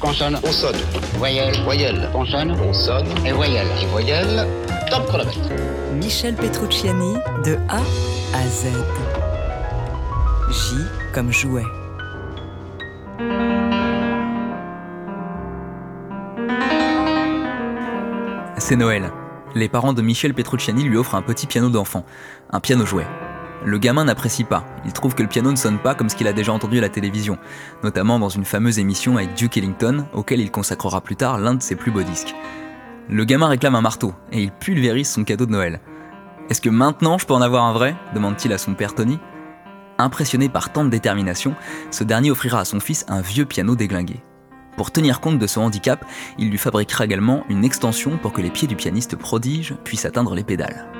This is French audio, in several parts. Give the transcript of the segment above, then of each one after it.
Consonne. On sonne. Voyelle. Voyelle. Consonne. On sonne. Et voyelle. Et voyelle. Top chronomètre. Michel Petrucciani de A à Z. J comme jouet. C'est Noël. Les parents de Michel Petrucciani lui offrent un petit piano d'enfant, un piano jouet. Le gamin n'apprécie pas, il trouve que le piano ne sonne pas comme ce qu'il a déjà entendu à la télévision, notamment dans une fameuse émission avec Duke Ellington, auquel il consacrera plus tard l'un de ses plus beaux disques. Le gamin réclame un marteau, et il pulvérise son cadeau de Noël. Est-ce que maintenant je peux en avoir un vrai? demande-t-il à son père Tony. Impressionné par tant de détermination, ce dernier offrira à son fils un vieux piano déglingué. Pour tenir compte de son handicap, il lui fabriquera également une extension pour que les pieds du pianiste prodige puissent atteindre les pédales. «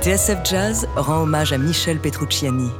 TSF Jazz rend hommage à Michel Petrucciani.